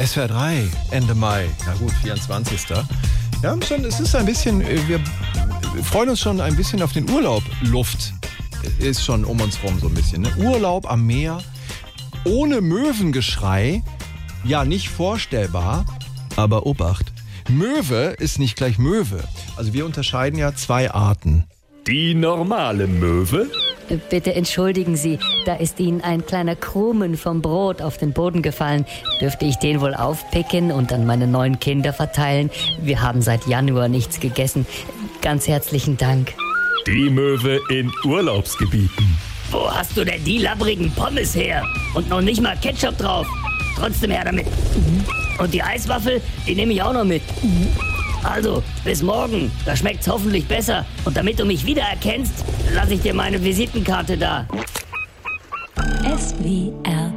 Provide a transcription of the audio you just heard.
SWR 3, Ende Mai. Na gut, 24. Wir haben schon, es ist ein bisschen, äh, wir freuen uns schon ein bisschen auf den Urlaub. Luft ist schon um uns rum so ein bisschen. Ne? Urlaub am Meer, ohne Möwengeschrei. Ja, nicht vorstellbar, aber Obacht. Möwe ist nicht gleich Möwe. Also wir unterscheiden ja zwei Arten. Die normale Möwe? Bitte entschuldigen Sie, da ist Ihnen ein kleiner Krumen vom Brot auf den Boden gefallen. Dürfte ich den wohl aufpicken und an meine neuen Kinder verteilen? Wir haben seit Januar nichts gegessen. Ganz herzlichen Dank. Die Möwe in Urlaubsgebieten. Wo hast du denn die labbrigen Pommes her? Und noch nicht mal Ketchup drauf. Trotzdem her damit. Und die Eiswaffel, die nehme ich auch noch mit. Also, bis morgen. Da schmeckt's hoffentlich besser. Und damit du mich wiedererkennst, lasse ich dir meine Visitenkarte da. SWR